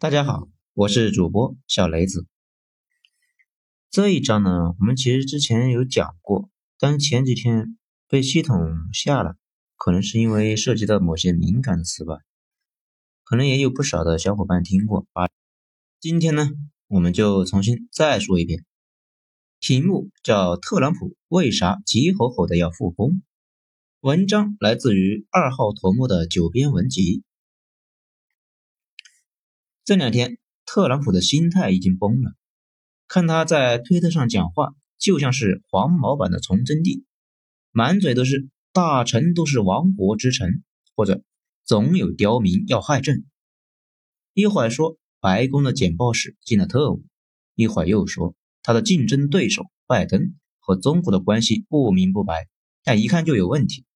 大家好，我是主播小雷子。这一章呢，我们其实之前有讲过，但前几天被系统下了，可能是因为涉及到某些敏感词吧，可能也有不少的小伙伴听过。啊。今天呢，我们就重新再说一遍，题目叫《特朗普为啥急吼吼的要复工》。文章来自于二号头目的九编文集。这两天，特朗普的心态已经崩了，看他在推特上讲话，就像是黄毛版的崇祯帝，满嘴都是“大臣都是亡国之臣”或者“总有刁民要害朕”，一会儿说白宫的简报室进了特务，一会儿又说他的竞争对手拜登和中国的关系不明不白，但一看就有问题。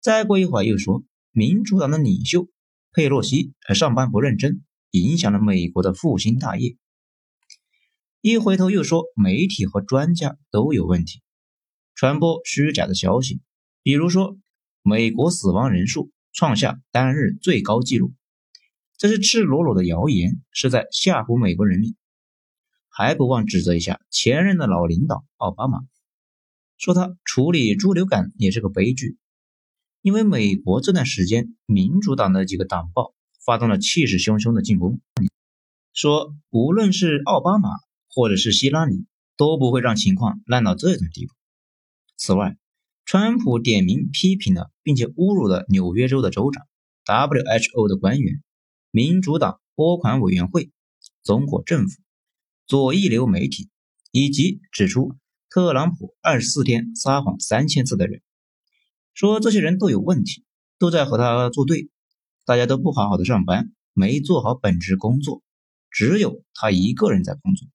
再过一会儿又说，民主党的领袖佩洛西还上班不认真，影响了美国的复兴大业。一回头又说，媒体和专家都有问题，传播虚假的消息，比如说美国死亡人数创下单日最高纪录，这是赤裸裸的谣言，是在吓唬美国人民。还不忘指责一下前任的老领导奥巴马，说他处理猪流感也是个悲剧。因为美国这段时间，民主党的几个党报发动了气势汹汹的进攻，说无论是奥巴马或者是希拉里都不会让情况烂到这种地步。此外，川普点名批评了并且侮辱了纽约州的州长、WHO 的官员、民主党拨款委员会、中国政府、左翼流媒体，以及指出特朗普二十四天撒谎三千次的人。说这些人都有问题，都在和他作对，大家都不好好的上班，没做好本职工作，只有他一个人在工作。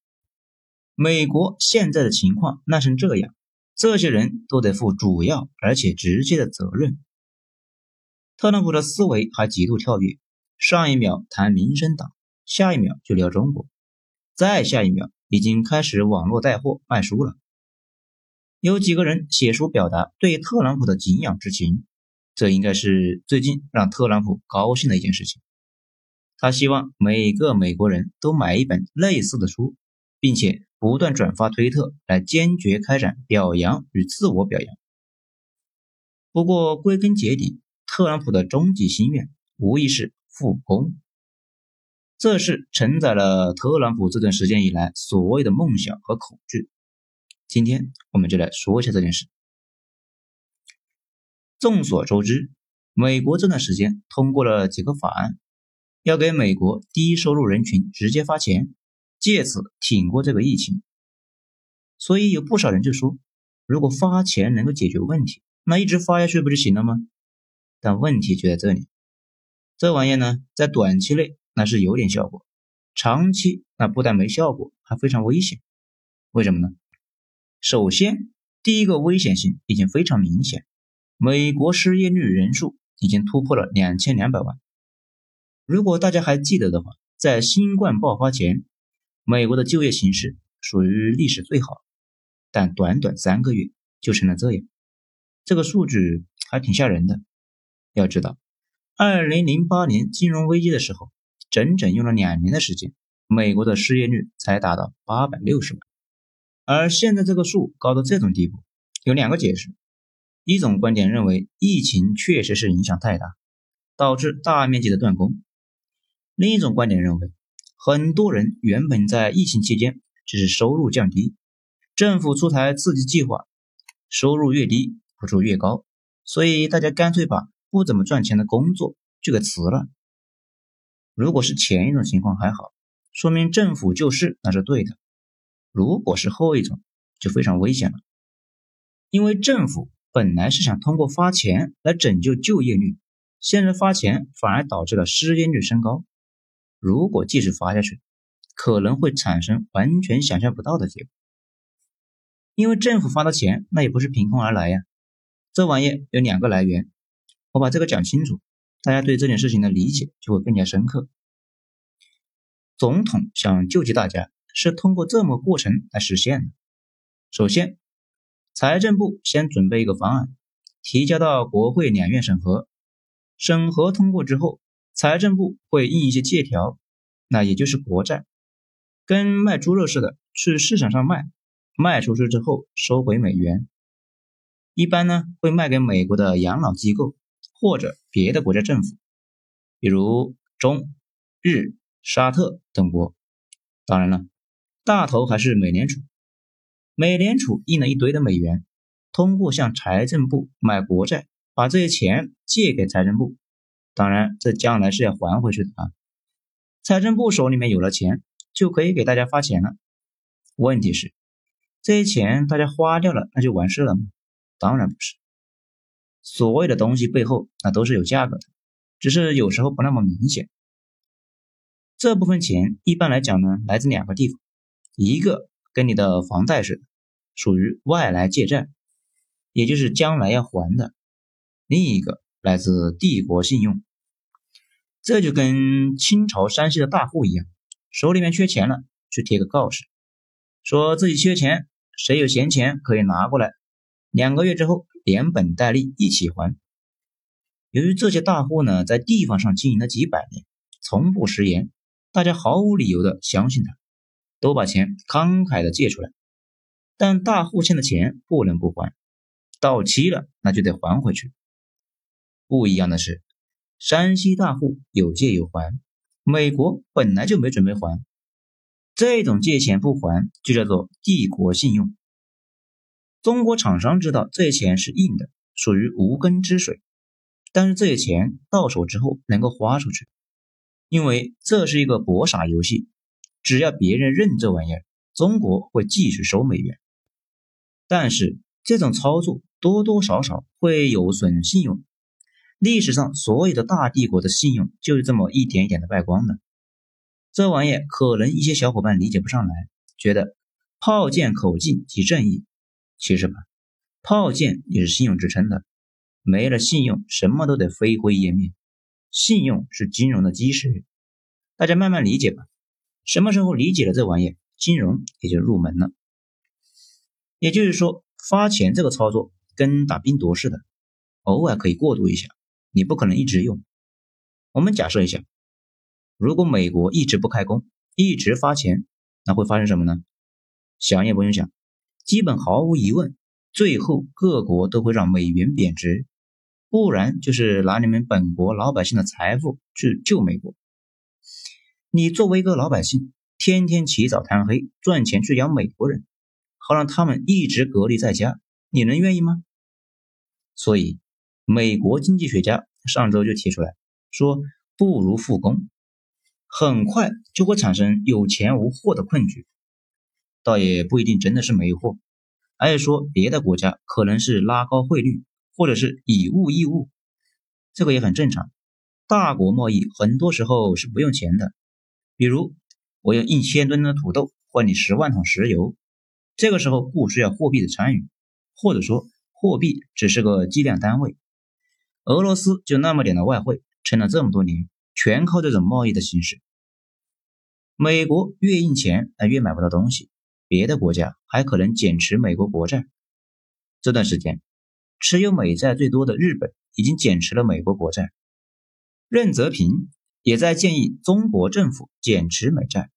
美国现在的情况烂成这样，这些人都得负主要而且直接的责任。特朗普的思维还极度跳跃，上一秒谈民生党，下一秒就聊中国，再下一秒已经开始网络带货卖书了。有几个人写书表达对特朗普的敬仰之情，这应该是最近让特朗普高兴的一件事情。他希望每个美国人都买一本类似的书，并且不断转发推特来坚决开展表扬与自我表扬。不过归根结底，特朗普的终极心愿无疑是复工，这是承载了特朗普这段时间以来所谓的梦想和恐惧。今天我们就来说一下这件事。众所周知，美国这段时间通过了几个法案，要给美国低收入人群直接发钱，借此挺过这个疫情。所以有不少人就说，如果发钱能够解决问题，那一直发下去不就行了吗？但问题就在这里，这玩意呢，在短期内那是有点效果，长期那不但没效果，还非常危险。为什么呢？首先，第一个危险性已经非常明显，美国失业率人数已经突破了两千两百万。如果大家还记得的话，在新冠爆发前，美国的就业形势属于历史最好，但短短三个月就成了这样，这个数据还挺吓人的。要知道，二零零八年金融危机的时候，整整用了两年的时间，美国的失业率才达到八百六十万。而现在这个数高到这种地步，有两个解释：一种观点认为疫情确实是影响太大，导致大面积的断供；另一种观点认为，很多人原本在疫情期间只是收入降低，政府出台刺激计划，收入越低付出越高，所以大家干脆把不怎么赚钱的工作就给辞了。如果是前一种情况还好，说明政府救市那是对的。如果是后一种，就非常危险了，因为政府本来是想通过发钱来拯救就业率，现在发钱反而导致了失业率升高。如果继续发下去，可能会产生完全想象不到的结果。因为政府发的钱那也不是凭空而来呀，这玩意有两个来源，我把这个讲清楚，大家对这件事情的理解就会更加深刻。总统想救济大家。是通过这么过程来实现的。首先，财政部先准备一个方案，提交到国会两院审核，审核通过之后，财政部会印一些借条，那也就是国债，跟卖猪肉似的，去市场上卖，卖出去之后收回美元。一般呢会卖给美国的养老机构或者别的国家政府，比如中、日、沙特等国。当然了，大头还是美联储。美联储印了一堆的美元，通过向财政部买国债，把这些钱借给财政部。当然，这将来是要还回去的啊。财政部手里面有了钱，就可以给大家发钱了。问题是，这些钱大家花掉了，那就完事了吗？当然不是。所有的东西背后，那都是有价格的，只是有时候不那么明显。这部分钱一般来讲呢，来自两个地方，一个跟你的房贷似的，属于外来借债，也就是将来要还的；另一个来自帝国信用。这就跟清朝山西的大户一样，手里面缺钱了，去贴个告示，说自己缺钱，谁有闲钱可以拿过来，两个月之后连本带利一起还。由于这些大户呢，在地方上经营了几百年，从不食言，大家毫无理由的相信他，都把钱慷慨的借出来。但大户欠的钱不能不还，到期了那就得还回去。不一样的是。山西大户有借有还，美国本来就没准备还，这种借钱不还就叫做帝国信用。中国厂商知道这些钱是硬的，属于无根之水，但是这些钱到手之后能够花出去，因为这是一个博傻游戏，只要别人认这玩意儿，中国会继续收美元。但是这种操作多多少少会有损信用。历史上所有的大帝国的信用就是这么一点一点的败光的。这玩意儿可能一些小伙伴理解不上来，觉得炮舰口径即正义。其实吧，炮舰也是信用支撑的，没了信用，什么都得飞灰烟灭。信用是金融的基石，大家慢慢理解吧。什么时候理解了这玩意，金融也就入门了。也就是说，发钱这个操作跟打冰毒似的，偶尔可以过渡一下。你不可能一直用。我们假设一下，如果美国一直不开工，一直发钱，那会发生什么呢？想也不用想，基本毫无疑问，最后各国都会让美元贬值，不然就是拿你们本国老百姓的财富去救美国。你作为一个老百姓，天天起早贪黑赚钱去养美国人，好让他们一直隔离在家，你能愿意吗？所以。美国经济学家上周就提出来说，不如复工，很快就会产生有钱无货的困局。倒也不一定真的是没货，而是说别的国家可能是拉高汇率，或者是以物易物，这个也很正常。大国贸易很多时候是不用钱的，比如我用一千吨的土豆换你十万桶石油，这个时候不需要货币的参与，或者说货币只是个计量单位。俄罗斯就那么点的外汇，撑了这么多年，全靠这种贸易的形式。美国越印钱，那越买不到东西，别的国家还可能减持美国国债。这段时间，持有美债最多的日本已经减持了美国国债，任泽平也在建议中国政府减持美债，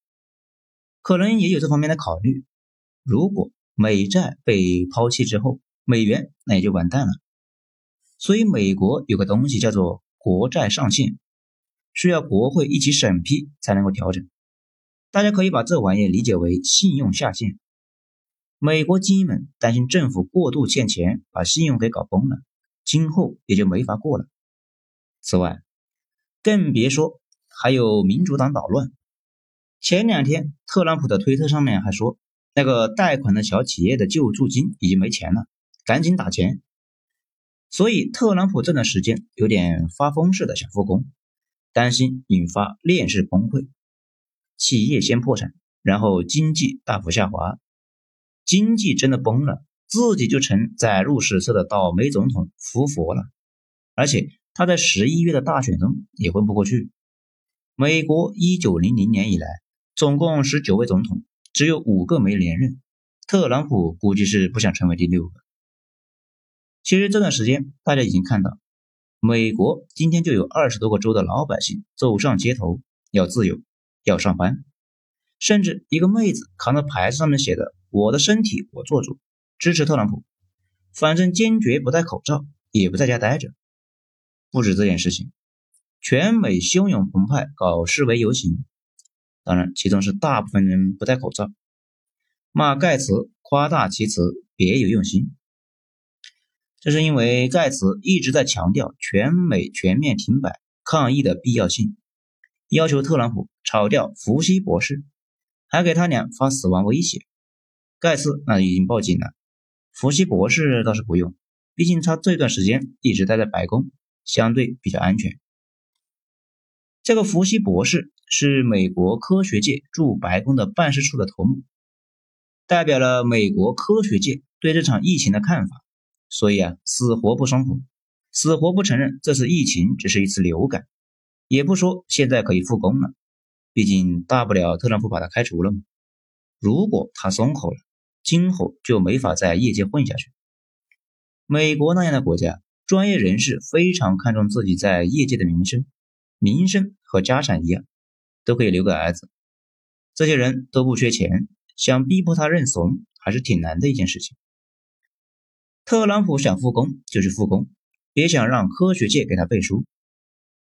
可能也有这方面的考虑。如果美债被抛弃之后，美元那也就完蛋了。所以，美国有个东西叫做国债上限，需要国会一起审批才能够调整。大家可以把这玩意理解为信用下限。美国精英们担心政府过度欠钱，把信用给搞崩了，今后也就没法过了。此外，更别说还有民主党捣乱。前两天，特朗普的推特上面还说，那个贷款的小企业的救助金已经没钱了，赶紧打钱。所以，特朗普这段时间有点发疯似的想复工，担心引发链式崩溃，企业先破产，然后经济大幅下滑，经济真的崩了，自己就成载入史册的倒霉总统服佛了。而且他在十一月的大选中也混不过去。美国一九零零年以来，总共十九位总统，只有五个没连任，特朗普估计是不想成为第六个。其实这段时间，大家已经看到，美国今天就有二十多个州的老百姓走上街头，要自由，要上班，甚至一个妹子扛着牌子上面写的“我的身体我做主，支持特朗普”，反正坚决不戴口罩，也不在家待着。不止这件事情，全美汹涌澎湃搞示威游行，当然其中是大部分人不戴口罩，骂盖茨夸大其词，别有用心。这是因为盖茨一直在强调全美全面停摆抗议的必要性，要求特朗普炒掉福西博士，还给他俩发死亡威胁。盖茨那已经报警了，福西博士倒是不用，毕竟他这段时间一直待在白宫，相对比较安全。这个福西博士是美国科学界驻白宫的办事处的头目，代表了美国科学界对这场疫情的看法。所以啊，死活不松口，死活不承认这次疫情只是一次流感，也不说现在可以复工了。毕竟大不了特朗普把他开除了嘛。如果他松口了，今后就没法在业界混下去。美国那样的国家，专业人士非常看重自己在业界的名声，名声和家产一样，都可以留给儿子。这些人都不缺钱，想逼迫他认怂，还是挺难的一件事情。特朗普想复工就去复工，别想让科学界给他背书。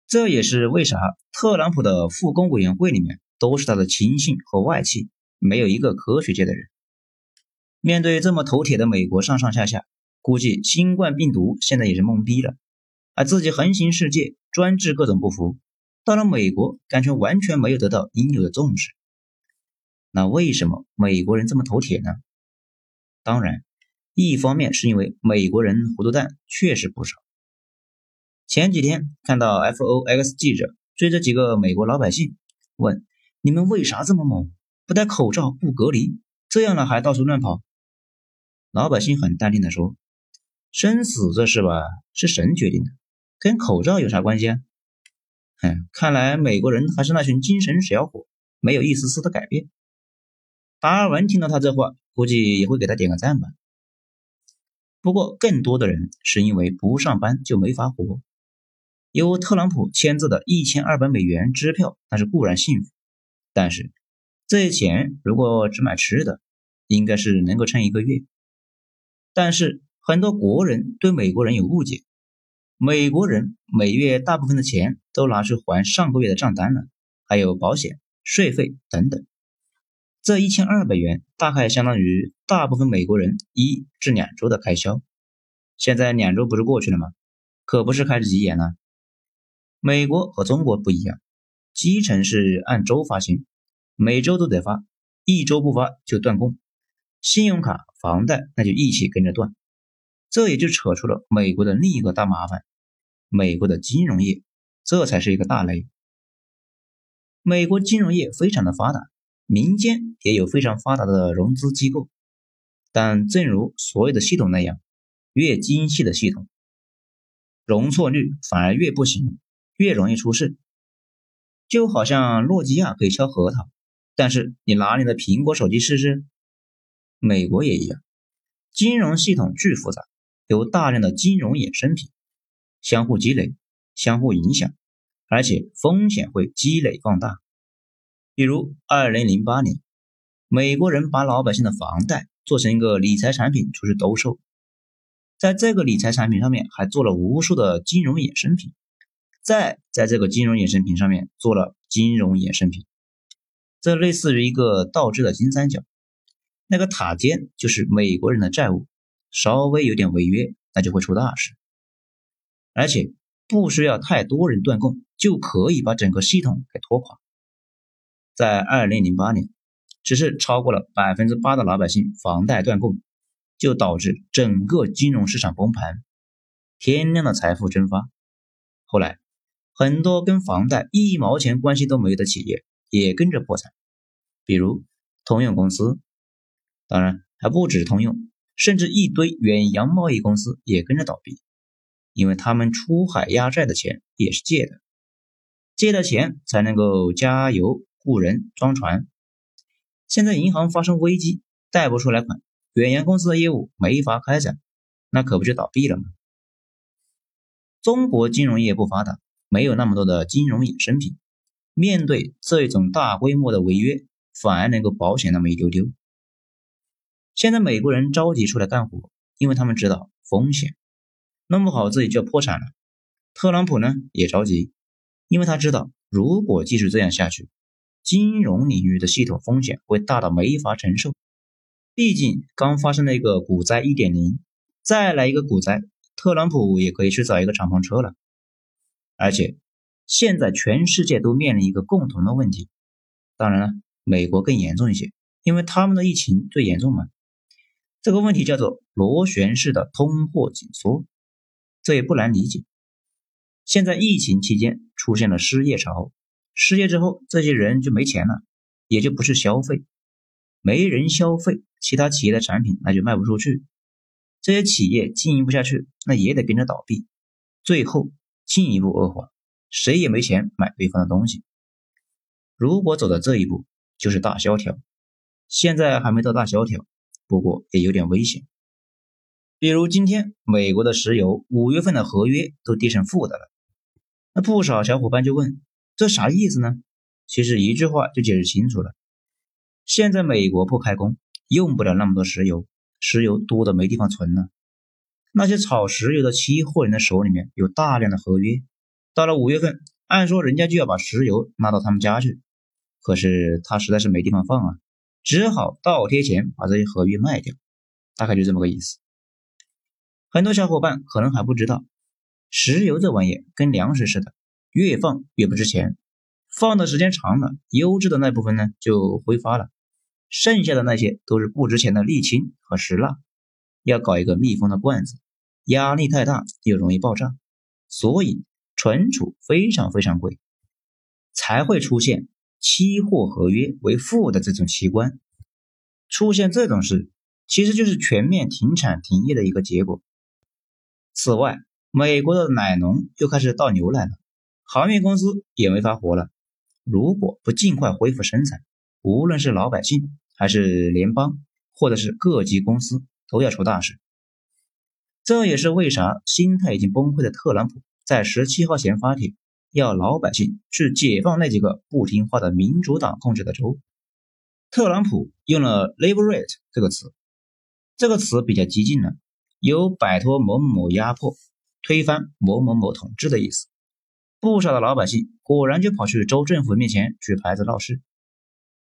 这也是为啥特朗普的复工委员会里面都是他的亲信和外戚，没有一个科学界的人。面对这么头铁的美国上上下下，估计新冠病毒现在也是懵逼了，而自己横行世界，专治各种不服，到了美国感觉完全没有得到应有的重视。那为什么美国人这么头铁呢？当然。一方面是因为美国人糊涂蛋确实不少。前几天看到 FOX 记者追着几个美国老百姓问：“你们为啥这么猛？不戴口罩、不隔离，这样了还到处乱跑？”老百姓很淡定的说：“生死这事吧，是神决定的，跟口罩有啥关系啊？”哼，看来美国人还是那群精神小伙，没有一丝丝的改变。达尔文听到他这话，估计也会给他点个赞吧。不过，更多的人是因为不上班就没法活。有特朗普签字的一千二百美元支票，那是固然幸福，但是这些钱如果只买吃的，应该是能够撑一个月。但是很多国人对美国人有误解，美国人每月大部分的钱都拿去还上个月的账单了，还有保险、税费等等。这一千二百元大概相当于大部分美国人一至两周的开销。现在两周不是过去了吗？可不是开始急眼了。美国和中国不一样，基层是按周发薪，每周都得发，一周不发就断供，信用卡、房贷那就一起跟着断。这也就扯出了美国的另一个大麻烦：美国的金融业，这才是一个大雷。美国金融业非常的发达。民间也有非常发达的融资机构，但正如所有的系统那样，越精细的系统，容错率反而越不行，越容易出事。就好像诺基亚可以敲核桃，但是你拿你的苹果手机试试。美国也一样，金融系统巨复杂，有大量的金融衍生品，相互积累，相互影响，而且风险会积累放大。比如，二零零八年，美国人把老百姓的房贷做成一个理财产品出去兜售，在这个理财产品上面还做了无数的金融衍生品，再在这个金融衍生品上面做了金融衍生品，这类似于一个倒置的金三角。那个塔尖就是美国人的债务，稍微有点违约，那就会出大事，而且不需要太多人断供，就可以把整个系统给拖垮。在二零零八年，只是超过了百分之八的老百姓房贷断供，就导致整个金融市场崩盘，天量的财富蒸发。后来，很多跟房贷一毛钱关系都没有的企业也跟着破产，比如通用公司，当然还不止通用，甚至一堆远洋贸易公司也跟着倒闭，因为他们出海压债的钱也是借的，借的钱才能够加油。雇人装船，现在银行发生危机，贷不出来款，远洋公司的业务没法开展，那可不就倒闭了吗？中国金融业不发达，没有那么多的金融衍生品，面对这种大规模的违约，反而能够保险那么一丢丢。现在美国人着急出来干活，因为他们知道风险，弄不好自己就要破产了。特朗普呢也着急，因为他知道如果继续这样下去，金融领域的系统风险会大到没法承受。毕竟刚发生了一个股灾一点零，再来一个股灾，特朗普也可以去找一个敞篷车了。而且现在全世界都面临一个共同的问题，当然了，美国更严重一些，因为他们的疫情最严重嘛。这个问题叫做螺旋式的通货紧缩，这也不难理解。现在疫情期间出现了失业潮，失业之后这些人就没钱了，也就不是消费，没人消费，其他企业的产品那就卖不出去，这些企业经营不下去，那也得跟着倒闭，最后进一步恶化，谁也没钱买对方的东西。如果走到这一步，就是大萧条。现在还没到大萧条。不过也有点危险，比如今天美国的石油五月份的合约都跌成负的了，那不少小伙伴就问这啥意思呢？其实一句话就解释清楚了，现在美国不开工，用不了那么多石油，石油多的没地方存了。那些炒石油的期货人的手里面有大量的合约，到了五月份，按说人家就要把石油拉到他们家去，可是他实在是没地方放啊。只好倒贴钱把这些合约卖掉，大概就这么个意思。很多小伙伴可能还不知道，石油这玩意跟粮食似的，越放越不值钱，放的时间长了，优质的那部分呢就挥发了，剩下的那些都是不值钱的沥青和石蜡。要搞一个密封的罐子，压力太大又容易爆炸，所以存储非常非常贵，才会出现。期货合约为负的这种奇观，出现这种事，其实就是全面停产停业的一个结果。此外，美国的奶农又开始倒牛奶了，航运公司也没法活了。如果不尽快恢复生产，无论是老百姓，还是联邦，或者是各级公司，都要出大事。这也是为啥心态已经崩溃的特朗普在十七号前发帖。要老百姓去解放那几个不听话的民主党控制的州。特朗普用了 “liberate” 这个词，这个词比较激进了，有摆脱某某某压迫、推翻某某某统治的意思。不少的老百姓果然就跑去州政府面前举牌子闹事。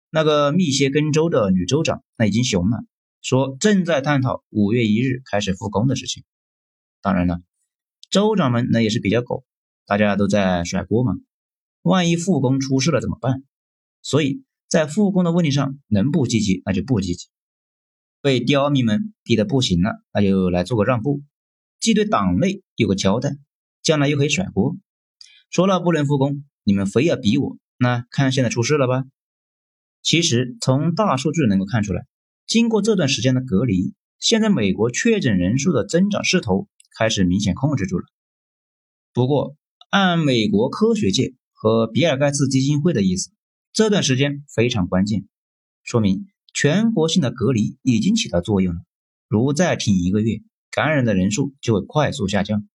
那个密歇根州的女州长那已经熊了，说正在探讨五月一日开始复工的事情。当然了，州长们那也是比较狗。大家都在甩锅嘛，万一复工出事了怎么办？所以在复工的问题上，能不积极那就不积极。被刁民们逼得不行了，那就来做个让步，既对党内有个交代，将来又可以甩锅。说了不能复工，你们非要逼我，那看现在出事了吧？其实从大数据能够看出来，经过这段时间的隔离，现在美国确诊人数的增长势头开始明显控制住了。不过，按美国科学界和比尔盖茨基金会的意思，这段时间非常关键，说明全国性的隔离已经起到作用了。如再停一个月，感染的人数就会快速下降，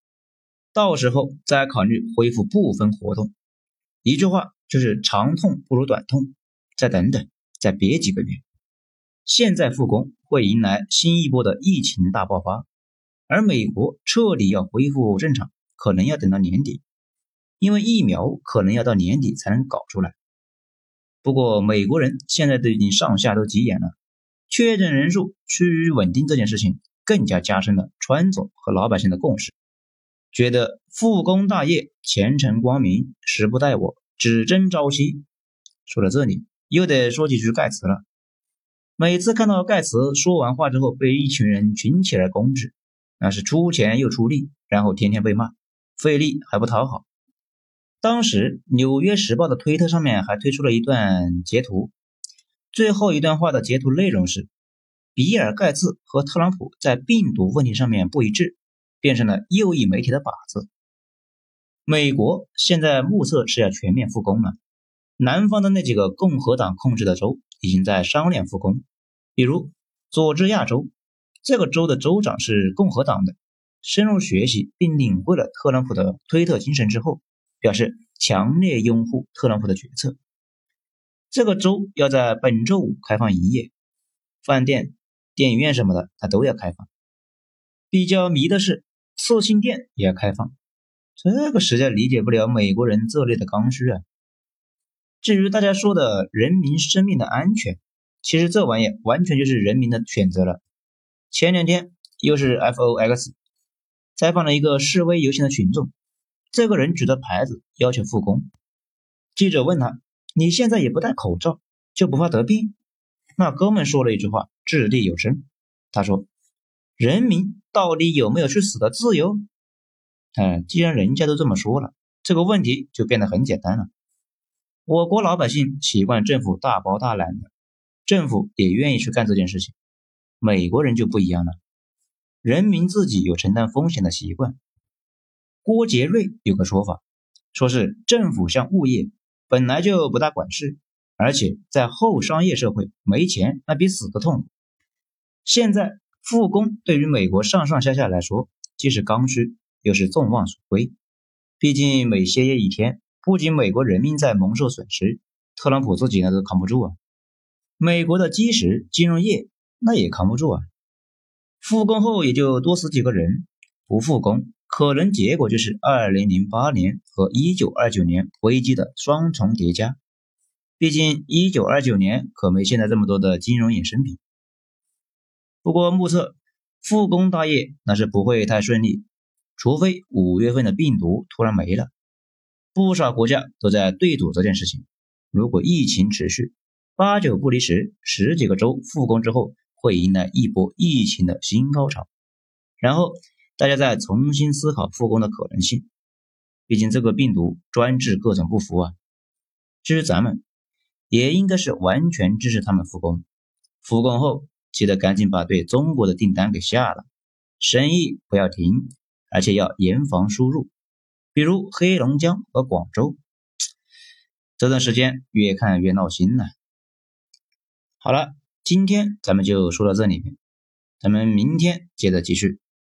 到时候再考虑恢复部分活动。一句话就是长痛不如短痛，再等等，再憋几个月。现在复工会迎来新一波的疫情大爆发，而美国彻底要恢复正常，可能要等到年底。因为疫苗可能要到年底才能搞出来，不过美国人现在都已经上下都急眼了，确诊人数趋于稳定这件事情更加加深了川总和老百姓的共识，觉得复工大业前程光明，时不待我，只争朝夕。说到这里，又得说几句盖茨了。每次看到盖茨说完话之后被一群人群起来攻之，那是出钱又出力，然后天天被骂，费力还不讨好。当时，《纽约时报》的推特上面还推出了一段截图，最后一段话的截图内容是：比尔·盖茨和特朗普在病毒问题上面不一致，变成了右翼媒体的靶子。美国现在目测是要全面复工了，南方的那几个共和党控制的州已经在商量复工，比如佐治亚州，这个州的州长是共和党的，深入学习并领会了特朗普的推特精神之后。表示强烈拥护特朗普的决策。这个州要在本周五开放营业，饭店、电影院什么的，他都要开放。比较迷的是，色情店也要开放，这个实在理解不了美国人这类的刚需啊。至于大家说的人民生命的安全，其实这玩意完全就是人民的选择了。前两天又是 FOX 采访了一个示威游行的群众，这个人举着牌子要求复工。记者问他：“你现在也不戴口罩，就不怕得病？”那哥们说了一句话，掷地有声。他说：“人民到底有没有去死的自由？”嗯，既然人家都这么说了，这个问题就变得很简单了。我国老百姓习惯政府大包大揽的，政府也愿意去干这件事情。美国人就不一样了，人民自己有承担风险的习惯。郭杰瑞有个说法，说是政府像物业，本来就不大管事，而且在后商业社会，没钱那比死的痛。现在复工对于美国上上下下来说，既是刚需，又是众望所归。毕竟每歇业一天。不仅美国人民在蒙受损失，特朗普自己呢都扛不住啊！美国的基石金融业那也扛不住啊！复工后也就多死几个人，不复工可能结果就是二零零八年和一九二九年危机的双重叠加。毕竟一九二九年可没现在这么多的金融衍生品。不过目测复工大业那是不会太顺利，除非五月份的病毒突然没了。不少国家都在对赌这件事情。如果疫情持续，八九不离十，十几个州复工之后，会迎来一波疫情的新高潮。然后大家再重新思考复工的可能性。毕竟这个病毒专治各种不服啊。至于咱们，也应该是完全支持他们复工。复工后，记得赶紧把对中国的订单给下了，生意不要停，而且要严防输入。比如黑龙江和广州，这段时间越看越闹心了。好了，今天咱们就说到这里，咱们明天接着继续。